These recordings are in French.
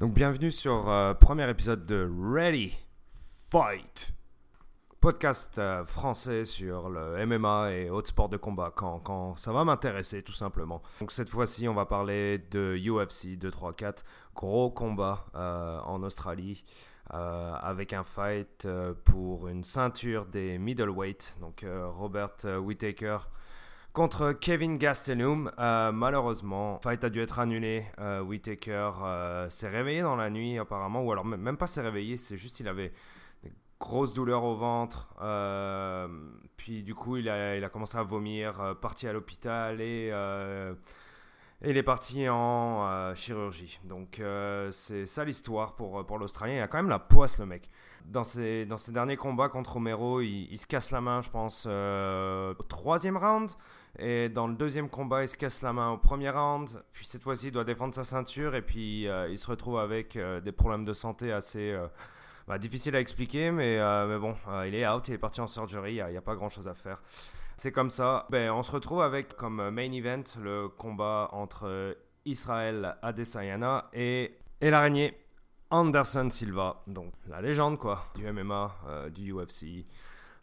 Donc bienvenue sur euh, premier épisode de Ready Fight, podcast euh, français sur le MMA et autres sports de combat quand, quand ça va m'intéresser tout simplement. Donc cette fois-ci on va parler de UFC 234, gros combat euh, en Australie avec un fight pour une ceinture des middleweight, donc Robert Whittaker contre Kevin Gastelum. Euh, malheureusement, fight a dû être annulé. Euh, Whitaker euh, s'est réveillé dans la nuit apparemment, ou alors même pas s'est réveillé, c'est juste il avait des grosses douleurs au ventre. Euh, puis du coup, il a, commencé à vomir, parti à l'hôpital et, il est parti en chirurgie. Donc c'est ça l'histoire pour, pour l'Australien. Il a quand même la poisse le mec. Dans ses, dans ses derniers combats contre Romero, il se casse la main, je pense, au troisième round. Et dans le deuxième combat, il se casse la main au premier round. Puis cette fois-ci, il doit défendre sa ceinture. Et puis euh, il se retrouve avec euh, des problèmes de santé assez euh, bah, difficiles à expliquer. Mais, mais bon, il est out, il est parti en surgery. Il n'y a, pas grand-chose à faire. C'est comme ça. Ben, on se retrouve avec comme main event le combat entre Israël Adesanyana et, et l'araignée Anderson Silva. Donc la légende quoi, du MMA, du UFC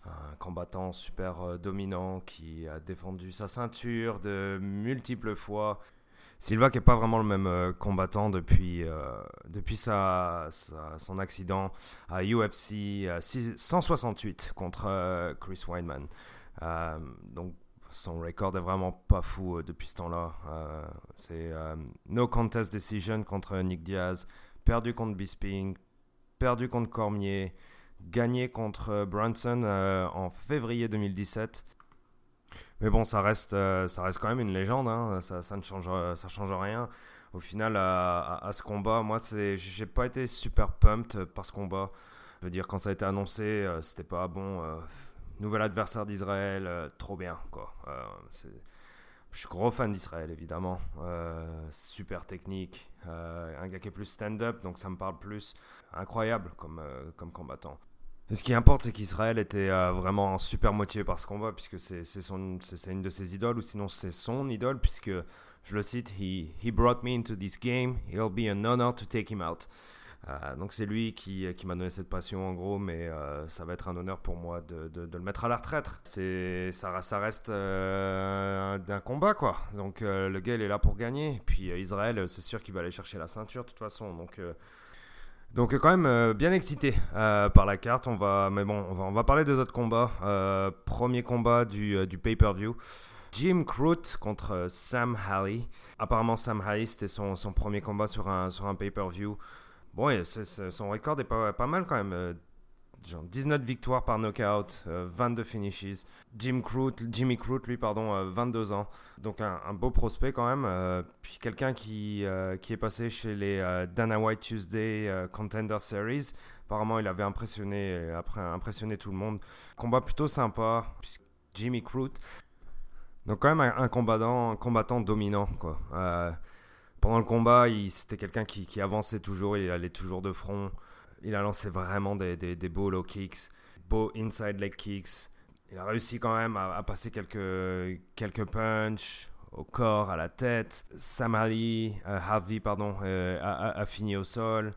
un combattant super euh, dominant qui a défendu sa ceinture de multiples fois. Silva qui n'est pas vraiment le même euh, combattant depuis, euh, depuis sa, son accident à UFC 168 contre Chris Weidman. donc son record est vraiment pas fou depuis ce temps-là. C'est no contest decision contre Nick Diaz, perdu contre Bisping, perdu contre Cormier, gagné contre euh, Brunson euh, en février 2017. Mais bon, ça reste, euh, ça reste quand même une légende. Hein. Ça, ça, ne change, ça change rien. Au final, à, ce combat, moi, j'ai pas été super pumped par ce combat. Je veux dire, quand ça a été annoncé, c'était pas bon. nouvel adversaire d'Israël, trop bien, quoi. je suis gros fan d'Israël, évidemment. super technique. un gars qui est plus stand-up, donc ça me parle plus. Incroyable comme, comme combattant ce qui importe, c'est qu'Israël était euh, vraiment super motivé par ce combat, puisque c'est une de ses idoles, ou sinon c'est son idole, puisque, je le cite, he, he brought me into this game, it'll be an honor to take him out. Euh, donc c'est lui qui, m'a donné cette passion en gros, mais euh, ça va être un honneur pour moi de, de, le mettre à la retraite. Ça, ça reste d'un combat quoi. Donc le gars il est là pour gagner. Puis Israël c'est sûr qu'il va aller chercher la ceinture de toute façon. Donc quand même euh, bien excité euh, par la carte. On va, mais bon, on va, parler des autres combats. Euh, premier combat du, du pay-per-view. Jim Crute contre Sam Halley. Apparemment Sam Halley c'était son, son, premier combat sur un, sur un pay-per-view. Bon, son record est pas, pas mal quand même genre 19 victoires par knockout, 22 euh, finishes. Jim Jimmy Crute, lui, pardon, 22 euh, ans. Donc un, beau prospect quand même. Euh, puis quelqu'un qui, qui est passé chez les Dana White Tuesday Contender Series. Apparemment, il avait impressionné, après, impressionné tout le monde. Combat plutôt sympa. Jimmy Crute. Donc quand même un, combattant, un combattant dominant, quoi. pendant le combat, c'était quelqu'un qui, qui avançait toujours, il allait toujours de front. Il a lancé vraiment des, des, beaux low kicks, beaux inside leg kicks. Il a réussi quand même à, passer quelques, quelques punches au corps, à la tête. Samali, euh, Harvey, pardon, euh, a, fini au sol.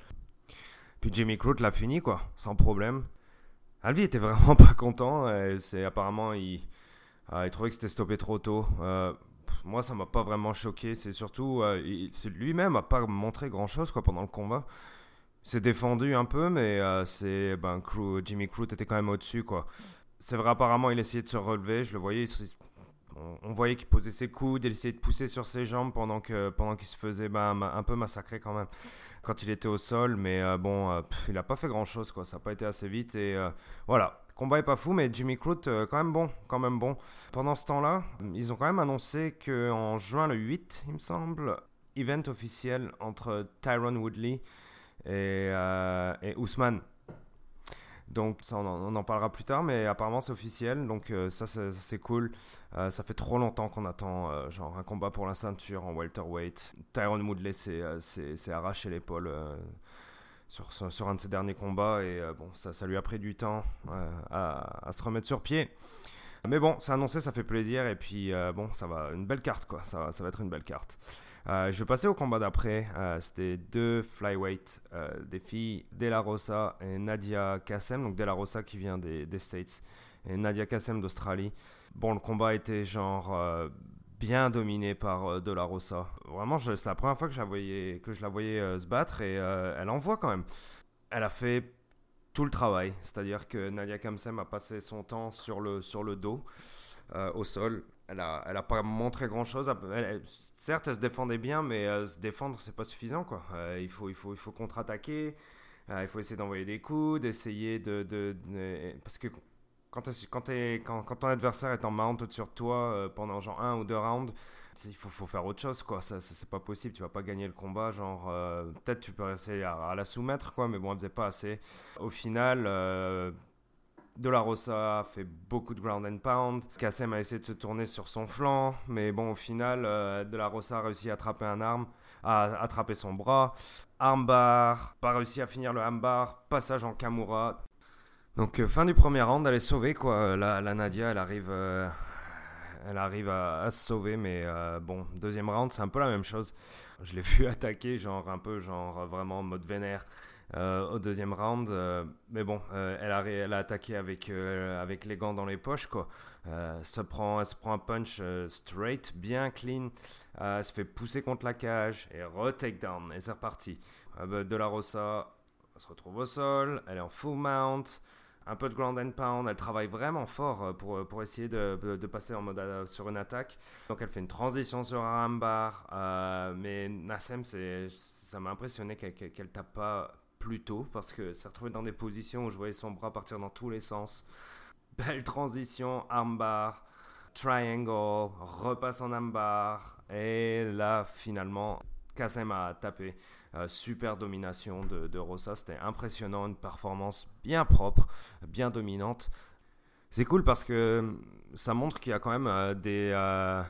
Puis Jimmy Crute l'a fini, quoi, sans problème. Harvey était vraiment pas content. C'est apparemment, il, il trouvait que c'était stoppé trop tôt. Euh, moi, ça m'a pas vraiment choqué. C'est surtout, lui-même a pas montré grand-chose quoi pendant le combat s'est défendu un peu, mais euh, c'est ben, Jimmy Crute était quand même au-dessus. quoi. C'est vrai, apparemment, il essayait de se relever. Je le voyais. On, voyait qu'il posait ses coudes, il essayait de pousser sur ses jambes pendant qu'il pendant qu'il se faisait ben, un peu massacrer quand même quand il était au sol. Mais euh, bon, euh, il n'a pas fait grand-chose. quoi. Ça n'a pas été assez vite. Et voilà. Combat est pas fou, mais Jimmy Crute, quand même bon, quand même bon. Pendant ce temps-là, ils ont quand même annoncé qu'en juin le 8, il me semble, event officiel entre Tyron Woodley et, euh, et Ousmane. Donc ça, on en, parlera plus tard, mais apparemment c'est officiel, donc euh, ça c'est cool. Euh, ça fait trop longtemps qu'on attend genre un combat pour la ceinture en welterweight. Tyron Woodley s'est arraché l'épaule sur, sur, un de ses derniers combats et bon ça, ça lui a pris du temps à, se remettre sur pied. Mais bon, c'est annoncé, ça fait plaisir et puis bon, ça va une belle carte quoi. Ça, ça va être une belle carte. Je vais passer au combat d'après. C'était deux flyweight, des filles De La Rosa et Nadia Kassem. Donc De La Rosa qui vient des, States et Nadia Kassem d'Australie. Bon, le combat était genre bien dominé par De La Rosa. Vraiment, c'est la première fois que je la voyais, se battre et elle envoie quand même. Elle a fait tout le travail. C'est-à-dire que Nadia Kamsem a passé son temps sur le, dos, euh, au sol. Elle n'a elle a pas montré grand-chose. certes, elle se défendait bien, mais euh, se défendre, c'est pas suffisant. Quoi. Euh, il faut, il faut, il faut contre-attaquer. il faut essayer d'envoyer des coups, d'essayer de, Parce que quand, quand, quand, quand, ton adversaire est en mount sur toi pendant genre un ou deux rounds, il faut, faut, faire autre chose, quoi. Ça, c'est pas possible. Tu vas pas gagner le combat. Genre, euh, peut-être tu peux essayer à, la soumettre, quoi, mais bon, elle faisait pas assez. Au final, euh, De La Rosa a fait beaucoup de ground and pound. Kassem a essayé de se tourner sur son flanc, mais bon, au final, euh, De La Rosa a réussi à attraper un arme, à attraper son bras. Armbar, pas réussi à finir le armbar. Passage en Kamura. Donc, fin du premier round, elle est sauvée, quoi. La, Nadia, elle arrive elle arrive à, se sauver, mais euh, bon, deuxième round, c'est un peu la même chose. Je l'ai vu attaquer, genre un peu, genre vraiment en mode vénère euh, au deuxième round, euh, mais bon, elle a, elle, a, attaqué avec, avec les gants dans les poches, quoi. se prend, elle se prend un punch straight, bien clean, se fait pousser contre la cage et re-takedown, et c'est reparti. de la Rosa se retrouve au sol, elle est en full mount un peu de ground and pound. Elle travaille vraiment fort euh, pour, euh, pour essayer de, de passer en mode euh, sur une attaque. Donc elle fait une transition sur un armbar. mais Nassem, ça m'a impressionné qu'elle ne tape pas plus parce que s'est retrouvée dans des positions où je voyais son bras partir dans tous les sens. Belle transition, armbar, triangle, repasse en armbar. Et là, finalement, Kassem a tapé. Euh, super domination de, de Rosa. C'était impressionnant, une performance bien propre, bien dominante. C'est cool parce que ça montre qu'il y a quand même euh, des, euh,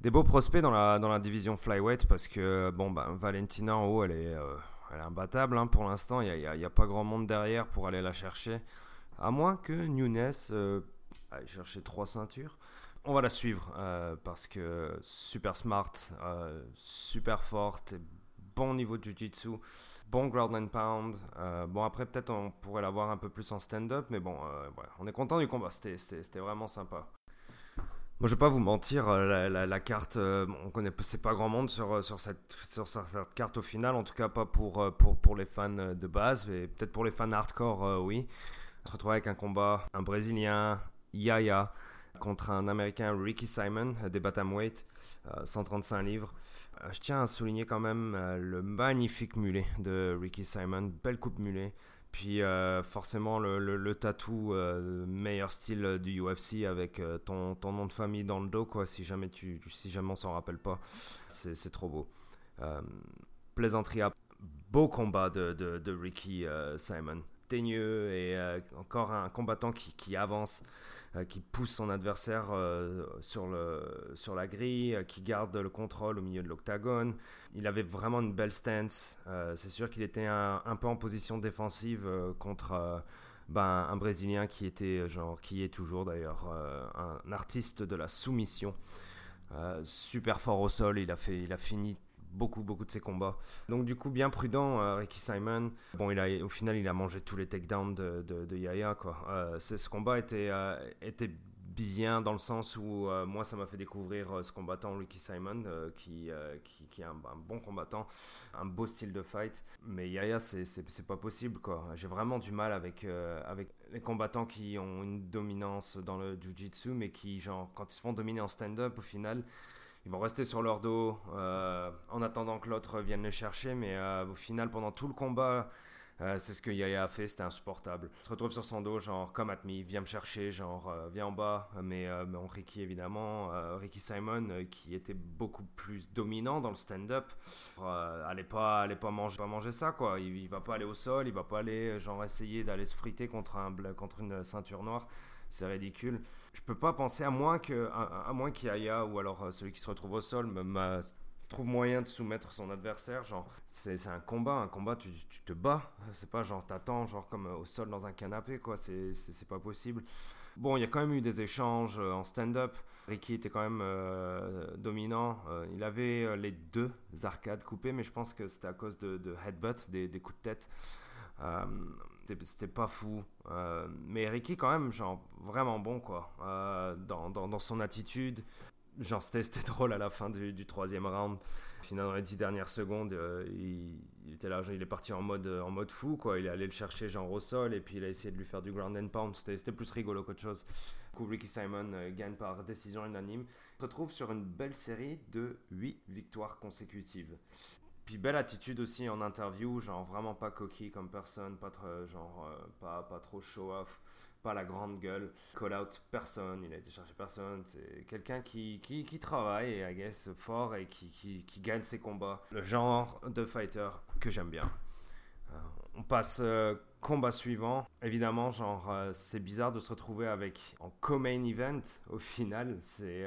des beaux prospects dans la, dans la division flyweight parce que bon, ben, Valentina en haut, elle est, elle est imbattable hein, pour l'instant. Il n'y a, pas grand monde derrière pour aller la chercher. À moins que Nunes aille chercher trois ceintures on va la suivre parce que super smart, super forte, bon niveau de jiu-jitsu, bon ground and pound. Euh, bon, après, peut-être on pourrait l'avoir un peu plus en stand-up, mais bon, euh, on est content du combat. C'était vraiment sympa. Moi, je vais pas vous mentir, euh, la, carte, on connaît c'est pas grand monde sur, sur, cette, carte au final, en tout cas pas pour, pour les fans de base, mais peut-être pour les fans hardcore, oui. On se retrouve avec un combat, un Brésilien, Yaya, contre un Américain, Ricky Simon, des Bantamweight, 135 livres. Euh, je tiens à souligner quand même euh, le magnifique mulet de Ricky Simon, belle coupe mulet. Puis euh, forcément le, le, tatou meilleur style du UFC avec ton, ton, nom de famille dans le dos quoi. Si jamais tu, si jamais on s'en rappelle pas, c'est trop beau. plaisanterie, beau combat de, de, de Ricky Simon, teigneux et encore un combattant qui, avance. Euh, qui pousse son adversaire euh, sur, la grille, euh, qui garde le contrôle au milieu de l'octagone. Il avait vraiment une belle stance. c'est sûr qu'il était un, peu en position défensive contre ben, un Brésilien qui était, genre, qui est toujours d'ailleurs un artiste de la soumission. super fort au sol, il a, fait, il a fini beaucoup, beaucoup de ses combats. Donc du coup, bien prudent, euh, Ricky Simon. Bon, il a, au final, il a mangé tous les takedowns de, de, Yaya. Quoi. Euh, ce combat était, euh, était bien dans le sens où moi, ça m'a fait découvrir ce combattant Ricky Simon, qui, qui, est un, bon combattant, un beau style de fight. Mais Yaya, c'est pas possible. quoi. J'ai vraiment du mal avec, avec les combattants qui ont une dominance dans le jiu-jitsu, mais qui, genre, quand ils se font dominer en stand-up, au final ils vont rester sur leur dos euh, en attendant que l'autre vienne les chercher. Mais euh, au final, pendant tout le combat, euh, c'est ce que Yaya a fait, c'était insupportable. Il se retrouve sur son dos, genre, come at me, viens me chercher, genre, viens en bas. Mais Ricky, évidemment, Ricky Simon, qui était beaucoup plus dominant dans le stand-up, allez pas, allez pas manger, pas manger ça, quoi. Il, il, va pas aller au sol, il va pas aller, genre, essayer d'aller se friter contre, un, contre une ceinture noire c'est ridicule. Je peux pas penser à moins que à, moins qu'Yaya ou alors euh, celui qui se retrouve au sol me, trouve moyen de soumettre son adversaire. Genre, c'est un combat, un combat, tu, tu te bats. C'est pas genre t'attends, genre comme euh, au sol dans un canapé, quoi. C'est pas possible. Bon, il y a quand même eu des échanges euh, en stand-up. Ricky était quand même dominant. il avait les deux arcades coupées, mais je pense que c'était à cause de, headbutt, des, coups de tête. C'était pas fou. mais Ricky, quand même, genre, vraiment bon, quoi. Dans, dans, dans, son attitude. Genre, c'était drôle à la fin du, troisième round dans les dix dernières secondes, euh, il, était là, il est parti en mode, en mode fou, quoi. Il est allé le chercher genre au sol et puis il a essayé de lui faire du ground and pound. C'était plus rigolo qu'autre chose. Du coup, Ricky Simon euh, gagne par décision unanime. Se retrouve sur une belle série de 8 victoires consécutives. Puis belle attitude aussi en interview, genre vraiment pas coquille comme personne, pas, genre, euh, pas, pas trop show off pas la grande gueule, call out personne, il a été chercher personne. C'est quelqu'un qui, qui, qui, travaille I guess, fort et qui, qui, qui, gagne ses combats. Le genre de fighter que j'aime bien. Euh, on passe euh, combat suivant. Évidemment, genre, euh, c'est bizarre de se retrouver avec en co-main event au final. C'est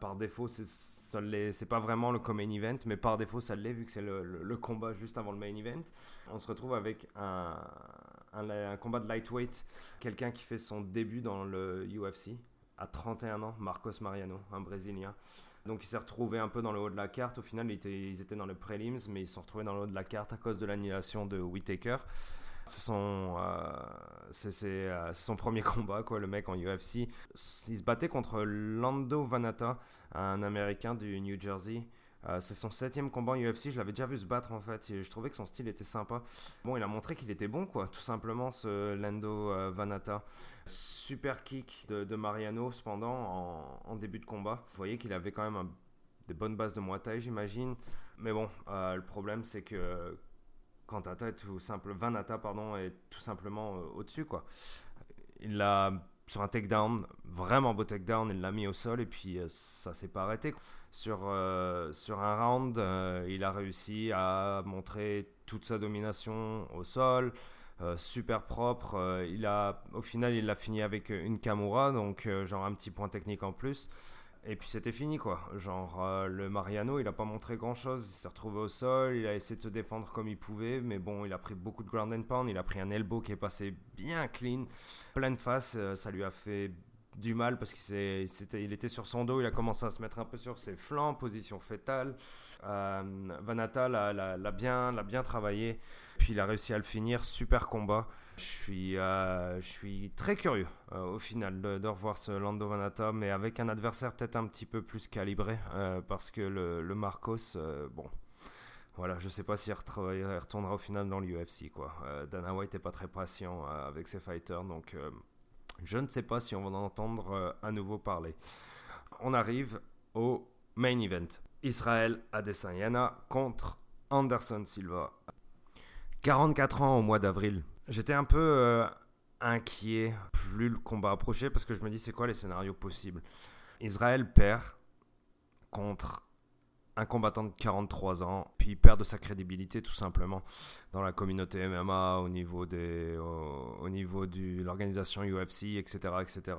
par défaut, c'est pas vraiment le co-main event, mais par défaut, ça l'est vu que c'est le, combat juste avant le main event. On se retrouve avec un, combat de lightweight, quelqu'un qui fait son début dans le UFC à 31 ans, Marcos Mariano, un Brésilien. Donc il s'est retrouvé un peu dans le haut de la carte. Au final, ils étaient dans le prelims, mais ils se sont retrouvés dans le haut de la carte à cause de l'annulation de Whitaker. C'est son, euh, euh, son premier combat, quoi, le mec en UFC. Il se battait contre Lando Vanata, un Américain du New Jersey. Euh, c'est son septième combat en UFC, je l'avais déjà vu se battre en fait, et je trouvais que son style était sympa. Bon, il a montré qu'il était bon quoi, tout simplement ce Lando euh, Vanata. Super kick de, Mariano cependant en, début de combat. Vous voyez qu'il avait quand même des bonnes bases de Muay j'imagine. Mais bon, euh, le problème c'est que quand est tout simple, Vanata pardon, est tout simplement au-dessus quoi. Il l'a sur un takedown, vraiment beau takedown, il l'a mis au sol et puis ça s'est pas arrêté. Sur, euh, sur un round, euh, il a réussi à montrer toute sa domination au sol, euh, super propre. il a, au final, il l'a fini avec une Kamura, donc genre un petit point technique en plus. Et puis c'était fini quoi. Genre le Mariano, il a pas montré grand chose. Il s'est retrouvé au sol, il a essayé de se défendre comme il pouvait, mais bon, il a pris beaucoup de ground and pound. Il a pris un elbow qui est passé bien clean, pleine face. ça lui a fait du mal parce qu'il était, sur son dos, il a commencé à se mettre un peu sur ses flancs, position fétale. Euh, Vanata l'a bien, bien travaillé, puis il a réussi à le finir, super combat. Je suis, euh, je suis très curieux euh, au final de, revoir ce Lando Vanata, mais avec un adversaire peut-être un petit peu plus calibré, parce que le, Marcos, bon, voilà, je sais pas s'il retournera au final dans l'UFC. quoi. Dana White pas très patient avec ses fighters, donc je ne sais pas si on va en entendre euh, à nouveau parler. On arrive au main event. Israël Adesanya contre Anderson Silva. 44 ans au mois d'avril. J'étais un peu euh, inquiet plus le combat approchait parce que je me dis c'est quoi les scénarios possibles? Israël perd contre un combattant de 43 ans, puis il perd de sa crédibilité tout simplement dans la communauté MMA, au niveau, des, au, niveau de l'organisation UFC, etc. etc.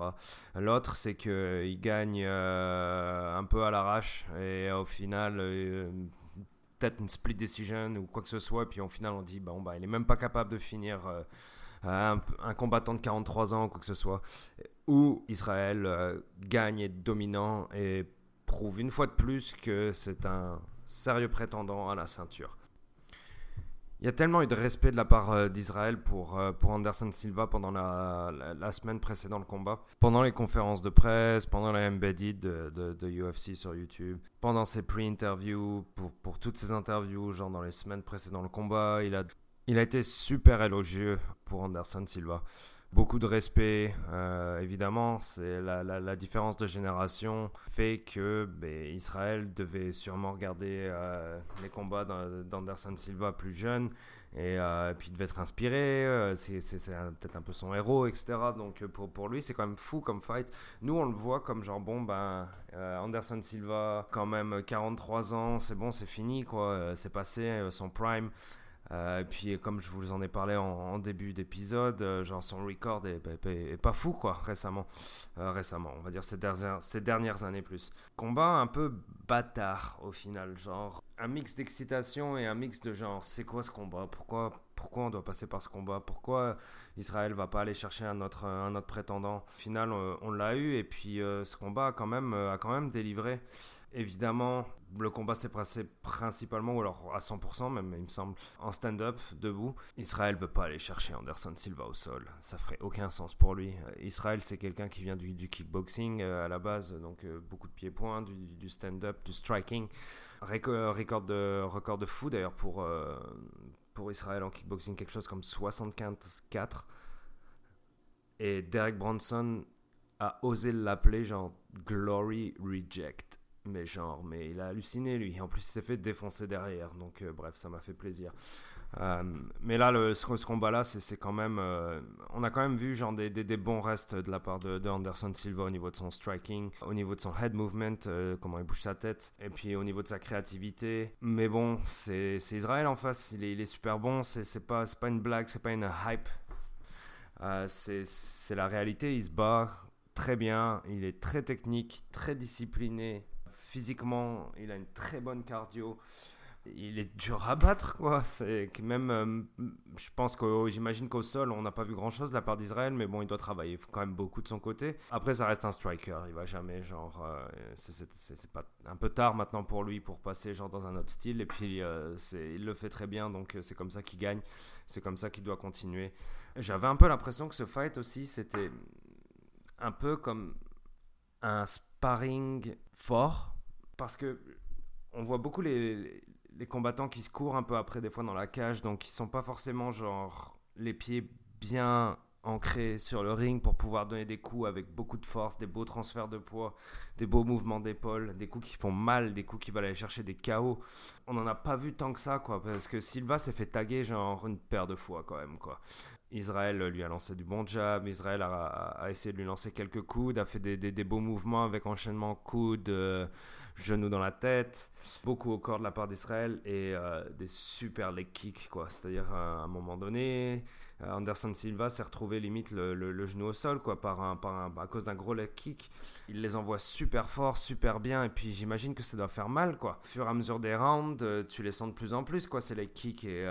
L'autre, c'est qu'il gagne euh, un peu à l'arrache et au final, euh, peut-être une split decision ou quoi que ce soit, puis au final, on dit, bon, bah, il est même pas capable de finir. Euh, un, un, combattant de 43 ans ou quoi que ce soit, où Israël gagne et est dominant et prouve une fois de plus que c'est un sérieux prétendant à la ceinture. Il y a tellement eu de respect de la part euh, d'Israël pour, euh, pour Anderson Silva pendant la, la, semaine précédant le combat, pendant les conférences de presse, pendant les embedded de, de, UFC sur YouTube, pendant ses pre-interviews, pour, pour toutes ses interviews, genre dans les semaines précédant le combat, il a, il a été super élogieux pour Anderson Silva beaucoup de respect. Euh, évidemment, c'est la, différence de génération fait que ben, Israël devait sûrement regarder euh, les combats d'Anderson Silva plus jeune et euh, puis il devait être inspiré. c'est peut-être un peu son héros, etc. Donc pour, pour lui, c'est quand même fou comme fight. Nous, on le voit comme genre bon ben Anderson Silva, quand même 43 ans, c'est bon, c'est fini quoi, c'est passé son prime. Et puis, comme je vous en ai parlé en, début d'épisode, genre son record est, pas fou, quoi, récemment. récemment, on va dire ces dernières, années plus. Combat un peu bâtard, au final. Genre, un mix d'excitation et un mix de genre, c'est quoi ce combat? Pourquoi pourquoi on doit passer par ce combat? Pourquoi Israël va pas aller chercher un autre, un autre prétendant? Au final, euh, on, l'a eu et puis euh, ce combat quand, même, euh, a quand même délivré. Évidemment, le combat s'est passé principalement, ou alors à 100% même, il me semble, en stand-up, debout. Israël veut pas aller chercher Anderson Silva au sol. Ça ferait aucun sens pour lui. Israël, c'est quelqu'un qui vient du, kickboxing à la base, donc beaucoup de pieds-points, du, du stand-up, du striking. Record de, record de fou d'ailleurs pour, pour Israël en kickboxing, quelque chose comme 75-4. Et Derek Bronson a osé l'appeler genre Glory Reject. Mais genre, mais il a halluciné lui. En plus, il s'est fait défoncer derrière. Donc, euh, bref, ça m'a fait plaisir. Euh, mais là, le, ce, combat-là, c'est quand même. Euh, on a quand même vu genre des, des, bons restes de la part de, Anderson Silva au niveau de son striking, au niveau de son head movement, comment il bouge sa tête, et puis au niveau de sa créativité. Mais bon, c'est Israël en face, il est, il est super bon, c'est pas, pas une blague, c'est pas une hype. c'est la réalité, il se bat très bien, il est très technique, très discipliné. Physiquement, il a une très bonne cardio il est dur à battre, quoi. C'est même, euh, je pense que j'imagine qu'au sol, on n'a pas vu grand chose de la part d'Israël, mais bon, il doit travailler quand même beaucoup de son côté. Après, ça reste un striker, il va jamais, genre, euh, c'est pas un peu tard maintenant pour lui pour passer genre dans un autre style, et puis euh, il le fait très bien, donc c'est comme ça qu'il gagne, c'est comme ça qu'il doit continuer. J'avais un peu l'impression que ce fight aussi, c'était un peu comme un sparring fort, parce que on voit beaucoup les, combattants qui se courent un peu après des fois dans la cage, donc ils sont pas forcément genre les pieds bien ancrés sur le ring pour pouvoir donner des coups avec beaucoup de force, des beaux transferts de poids, des beaux mouvements d'épaule, des coups qui font mal, des coups qui veulent aller chercher des KO. On n'en a pas vu tant que ça, quoi, parce que Silva s'est fait taguer genre une paire de fois quand même, quoi. Israël lui a lancé du bon jab, Israël a, essayé de lui lancer quelques coudes, a fait des, beaux mouvements avec enchaînement coude, euh, genou dans la tête, beaucoup au corps de la part d'Israël et euh, des super leg kicks, quoi. C'est-à-dire à un moment donné, euh, Anderson Silva s'est retrouvé limite le, genou au sol, quoi, par un, par à cause d'un gros leg kick. Il les envoie super fort, super bien, et puis j'imagine que ça doit faire mal, quoi. Au fur et à mesure des rounds, tu les sens de plus en plus, quoi, ces leg kicks et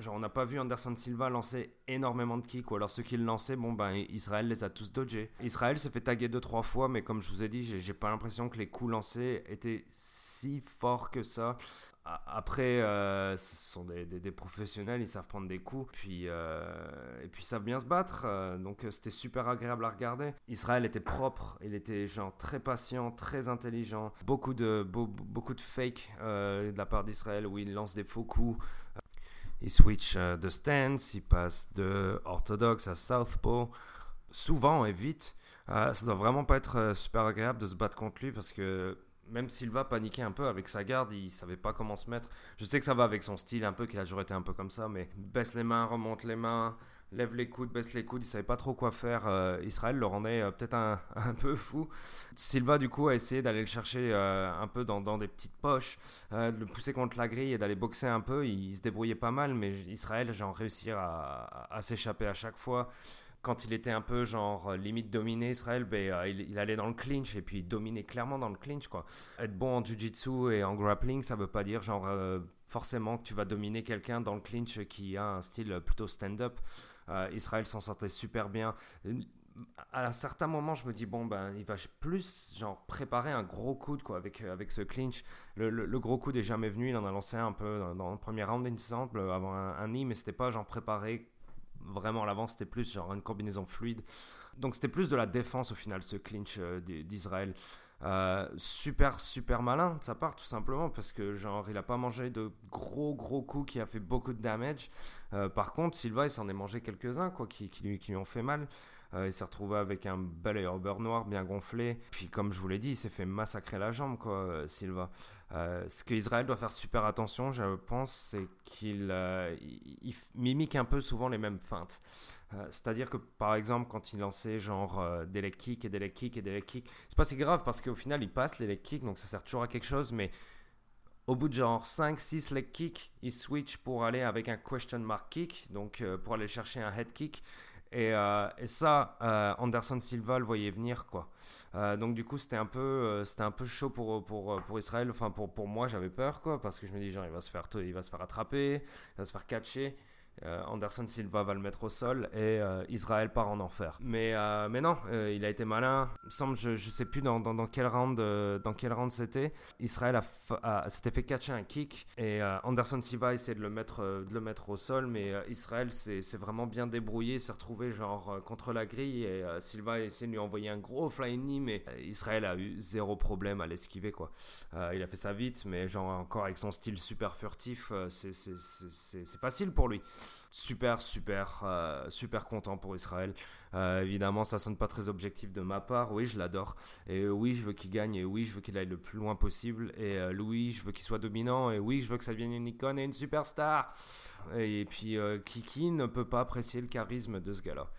Genre, on n'a pas vu Anderson Silva lancer énormément de kicks, ou alors ceux qui le lançaient, bon, ben, Israël les a tous dodgés. Israël s'est fait taguer deux, trois fois, mais comme je vous ai dit, j'ai pas l'impression que les coups lancés étaient si forts que ça. Après, euh, ce sont des, des, professionnels, ils savent prendre des coups, puis, euh, et puis ils savent bien se battre. Euh, donc c'était super agréable à regarder. Israël était propre, il était genre très patient, très intelligent. Beaucoup de, beaucoup de fake de la part d'Israël où il lance des faux coups il switch euh, de stance, il passe de orthodoxe à southpaw, souvent et vite. Euh, ça doit vraiment pas être euh, super agréable de se battre contre lui parce que même s'il va paniquer un peu avec sa garde, il savait pas comment se mettre. Je sais que ça va avec son style un peu, qu'il a toujours été un peu comme ça, mais baisse les mains, remonte les mains, lève les coudes, baisse les coudes, il savait pas trop quoi faire. Euh, Israël le rendait euh, peut-être un, peu fou. Silva du coup a essayé d'aller le chercher euh, un peu dans, des petites poches, de le pousser contre la grille et d'aller boxer un peu. Il, se débrouillait pas mal, mais Israël genre réussi à, s'échapper à chaque fois. Quand il était un peu genre limite dominé Israël, ben, il, allait dans le clinch et puis il dominait clairement dans le clinch quoi. Être bon en jiu-jitsu et en grappling, ça veut pas dire genre forcément que tu vas dominer quelqu'un dans le clinch qui a un style plutôt stand-up. Euh, Israël s'en sortait super bien. À certains moments, je me dis, bon, ben, il va plus genre, préparer un gros coup quoi, avec, euh, avec ce clinch. Le, gros coup n'est jamais venu. Il en a lancé un peu dans, le premier round, il semble, avant un, un nid, mais c'était pas genre préparé vraiment à l'avance. C'était plus genre une combinaison fluide. Donc c'était plus de la défense au final, ce clinch euh, d'Israël. Euh, super super malin de sa part tout simplement parce que genre il a pas mangé de gros gros coups qui a fait beaucoup de damage. Euh, par contre Silva il s'en est mangé quelques uns quoi lui, qui lui ont fait mal euh, il s'est retrouvé avec un bel beurre noir bien gonflé. Puis comme je vous l'ai dit il s'est fait massacrer la jambe quoi Silva ce que Israël doit faire super attention je pense c'est qu'il il mimique un peu souvent les mêmes feintes. Euh, c'est-à-dire que par exemple, quand il lançait genre euh, des leg kicks et des leg kicks et des leg kicks, c'est pas si grave parce qu'au final il passe les leg kicks donc ça sert toujours à quelque chose, mais Au bout de genre 5-6 leg kicks, il switch pour aller avec un question mark kick, donc euh, pour aller chercher un head kick. Et, euh, et ça, euh, Anderson Silva le voyait venir, quoi. donc du coup, c'était un peu, c'était un peu chaud pour, pour, pour Israël. Enfin, pour, pour moi, j'avais peur, quoi, parce que je me dis genre, il va se faire, il va se faire attraper, il va se faire catcher. Euh, Anderson Silva va le mettre au sol et euh, Israël part en enfer. Mais, euh, mais non, il a été malin. Il me semble, je ne sais plus dans, dans, quel round, round c'était. Israël a, s'était fait catcher un kick et Anderson Silva a essayé de le mettre, de le mettre au sol, mais Israël s'est vraiment bien débrouillé, s'est retrouvé genre contre la grille et Silva a essayé de lui envoyer un gros flying knee, mais Israël a eu zéro problème à l'esquiver quoi. il a fait ça vite, mais genre encore avec son style super furtif, c'est facile pour lui super, super, euh, super content pour Israël. Euh, évidemment, ça sonne pas très objectif de ma part. Oui, je l'adore. Et oui, je veux qu'il gagne. Et oui, je veux qu'il aille le plus loin possible. Et euh, oui, je veux qu'il soit dominant. Et oui, je veux que ça devienne une icône et une superstar. Et puis, Kiki ne peut pas apprécier le charisme de ce gars-là?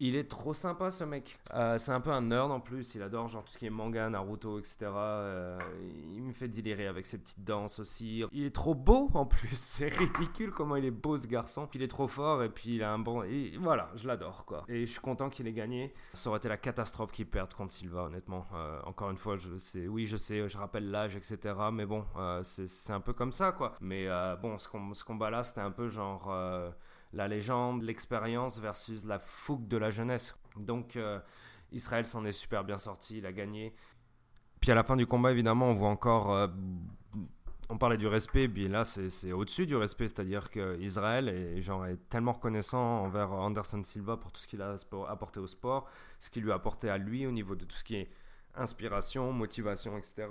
Il est trop sympa ce mec. Euh, c'est un peu un nerd en plus. Il adore genre tout ce qui est manga, Naruto, etc. Euh, il me fait délirer avec ses petites danses aussi. Il est trop beau en plus. C'est ridicule comment il est beau ce garçon. Il est trop fort et puis il a un bon. Et voilà, je l'adore quoi. Et je suis content qu'il ait gagné. Ça aurait été la catastrophe qu'il perde contre Silva, honnêtement. Euh, encore une fois, je sais, oui, je sais, je rappelle l'âge, etc. Mais bon, c'est un peu comme ça quoi. Mais bon, ce, ce combat là, c'était un peu genre la légende, l'expérience versus la fougue de la jeunesse. Donc euh, Israël s'en est super bien sorti, il a gagné. Puis à la fin du combat, évidemment, on voit encore... Euh, on parlait du respect, puis là c'est au-dessus du respect, c'est-à-dire qu'Israël est, est tellement reconnaissant envers Anderson Silva pour tout ce qu'il a apporté au sport, ce qu'il lui a apporté à lui au niveau de tout ce qui est inspiration, motivation, etc.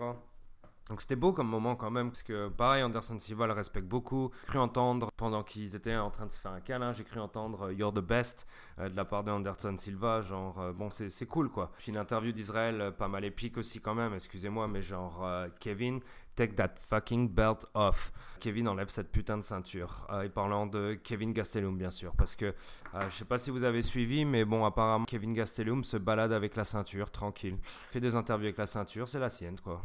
Donc c'était beau comme moment quand même, parce que pareil, Anderson Silva le respecte beaucoup. J'ai cru entendre, pendant qu'ils étaient en train de se faire un câlin, j'ai cru entendre euh, You're the best euh, de la part de Anderson Silva, genre, euh, bon, c'est cool quoi. J'ai une interview d'Israël pas mal épique aussi quand même, excusez-moi, mais genre, Kevin, take that fucking belt off. Kevin enlève cette putain de ceinture. et parlant de Kevin Gastelum, bien sûr, parce que je sais pas si vous avez suivi, mais bon, apparemment, Kevin Gastelum se balade avec la ceinture, tranquille. Fait des interviews avec la ceinture, c'est la sienne quoi.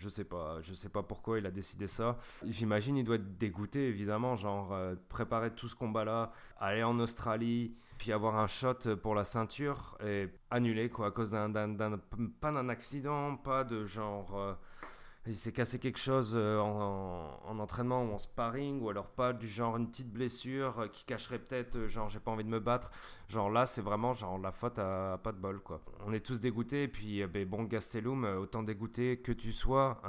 Je sais pas, je sais pas pourquoi il a décidé ça. J'imagine il doit être dégoûté évidemment, genre euh, préparer tout ce combat-là, aller en Australie, puis avoir un shot pour la ceinture et annuler quoi à cause d'un pas d'un accident, pas de genre euh, il s'est cassé quelque chose euh, en, entraînement ou en sparring, ou alors pas du genre une petite blessure euh, qui cacherait peut-être, euh, genre j'ai pas envie de me battre. Genre là, c'est vraiment genre la faute à, pas de bol quoi. On est tous dégoûtés, et puis ben, bon, Gastelum, autant dégoûté que tu sois,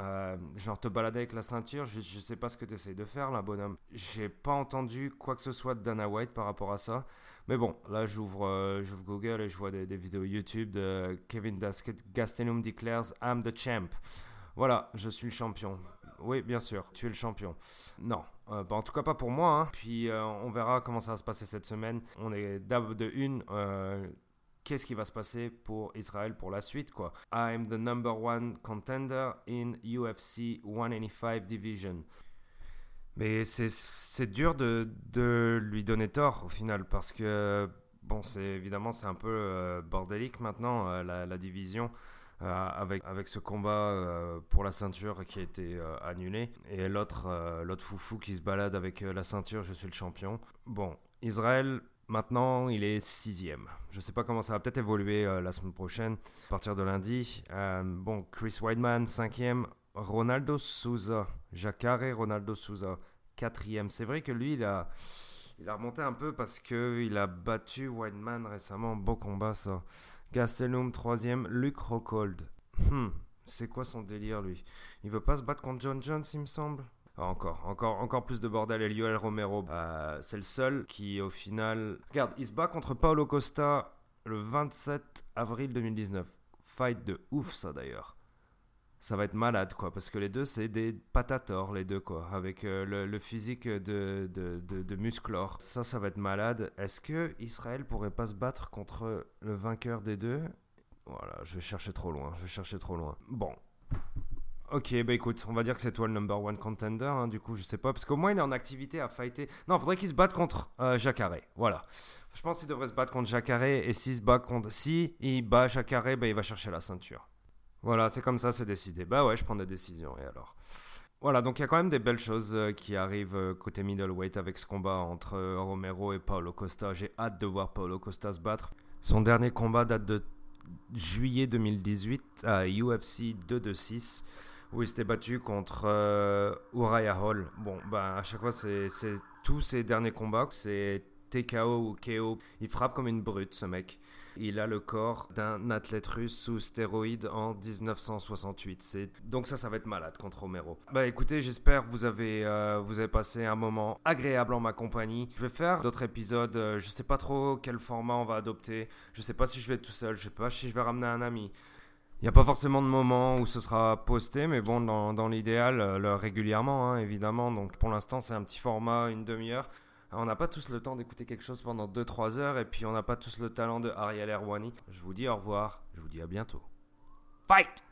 genre te balader avec la ceinture, je, sais pas ce que tu essayes de faire là, bonhomme. J'ai pas entendu quoi que ce soit de Dana White par rapport à ça. Mais bon, là j'ouvre Google et je vois des, des vidéos YouTube de Kevin Gastelum declares I'm the champ. Voilà, je suis le champion. Oui, bien sûr, tu es le champion. Non, euh, bah, en tout cas pas pour moi. Hein. Puis euh, on verra comment ça va se passer cette semaine. On est d'abord de une. Euh, qu'est-ce qui va se passer pour Israël pour la suite quoi? I'm the number one contender in UFC 185 division. Mais c'est dur de, de, lui donner tort au final parce que bon c'est évidemment c'est un peu bordélique maintenant la division. Euh, avec, avec ce combat euh, pour la ceinture qui a été euh, annulé. Et l'autre l'autre foufou qui se balade avec la ceinture, je suis le champion. Bon, Israël, Maintenant, il est sixième. Je ne sais pas comment ça va peut-être évoluer la semaine prochaine, à partir de lundi. bon, Chris Weidman, cinquième. Ronaldo Souza, Jacare Ronaldo Souza, quatrième. C'est vrai que lui, il a, il a remonté un peu parce qu'il a battu Weidman récemment. Beau combat, ça. Gastelum, troisième. Luke Rockhold. Hmm, c'est quoi son délire, lui? Il veut pas se battre contre John Jones, il me semble? Ah, encore, encore, encore plus de bordel. Et Lioel Romero, euh, c'est le seul qui, au final. Regarde, il se bat contre Paulo Costa le 27 avril 2019. Fight de ouf, ça d'ailleurs ça va être malade, quoi, parce que les deux, c'est des patators, les deux, quoi, avec euh, le, physique de, de, de, musclor. Ça, ça va être malade. Est-ce que Israël pourrait pas se battre contre le vainqueur des deux? Voilà, je vais chercher trop loin, je vais chercher trop loin. Bon. Ok, bah écoute, on va dire que c'est toi le number one contender, hein, du coup, je sais pas, parce qu'au moins il est en activité à fighter. Non, faudrait qu'il se batte contre euh, voilà. Je pense qu'il devrait se battre contre Jacare, et s'il se bat contre... Si il bat Jacare, bah il va chercher la ceinture. Voilà, c'est comme ça, c'est décidé. Bah ouais, je prends des décisions, et alors? Voilà, donc il y a quand même des belles choses euh, qui arrivent euh, côté middleweight avec ce combat entre euh, Romero et Paulo Costa. J'ai hâte de voir Paulo Costa se battre. Son dernier combat date de juillet 2018 à UFC 226 où il s'était battu contre Uriah Hall. Bon, ben à chaque fois, c'est tous ses derniers combats, c'est TKO ou KO. Il frappe comme une brute, ce mec. Il a le corps d'un athlète russe sous stéroïdes en 1968. Donc ça, ça va être malade contre Romero. Bah écoutez, j'espère que vous avez, euh, vous avez passé un moment agréable en ma compagnie. Je vais faire d'autres épisodes. Euh, je sais pas trop quel format on va adopter. Je sais pas si je vais être tout seul. Je sais pas si je vais ramener un ami. Il n'y a pas forcément de moment où ce sera posté, mais bon, dans, l'idéal, euh, régulièrement, hein, évidemment. Donc pour l'instant, c'est un petit format, une demi-heure. On n'a pas tous le temps d'écouter quelque chose pendant 2-3 heures et puis on n'a pas tous le talent de Ariel Erwani. Je vous dis au revoir, je vous dis à bientôt. Fight